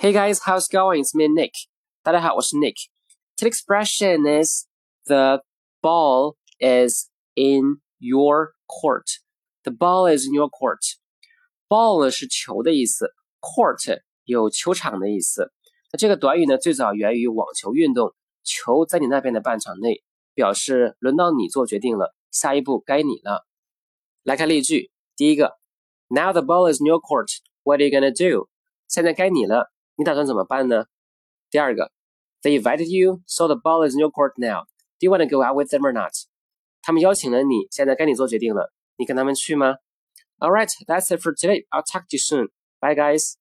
Hey guys, how's it going? It's me Nick. 大家好，我是 Nick. Today's expression is the ball is in your court. The ball is in your court. Ball 呢是球的意思，court 有球场的意思。那这个短语呢，最早源于网球运动，球在你那边的半场内，表示轮到你做决定了，下一步该你了。来看例句，第一个，Now the ball is in your court. What are you gonna do? 现在该你了。 你打算怎么办呢？第二个，They invited you, so the ball is in your court now. Do you want to go out with them or not? 他们邀请了你，现在该你做决定了，你跟他们去吗？All right, that's it for today. I'll talk to you soon. Bye, guys.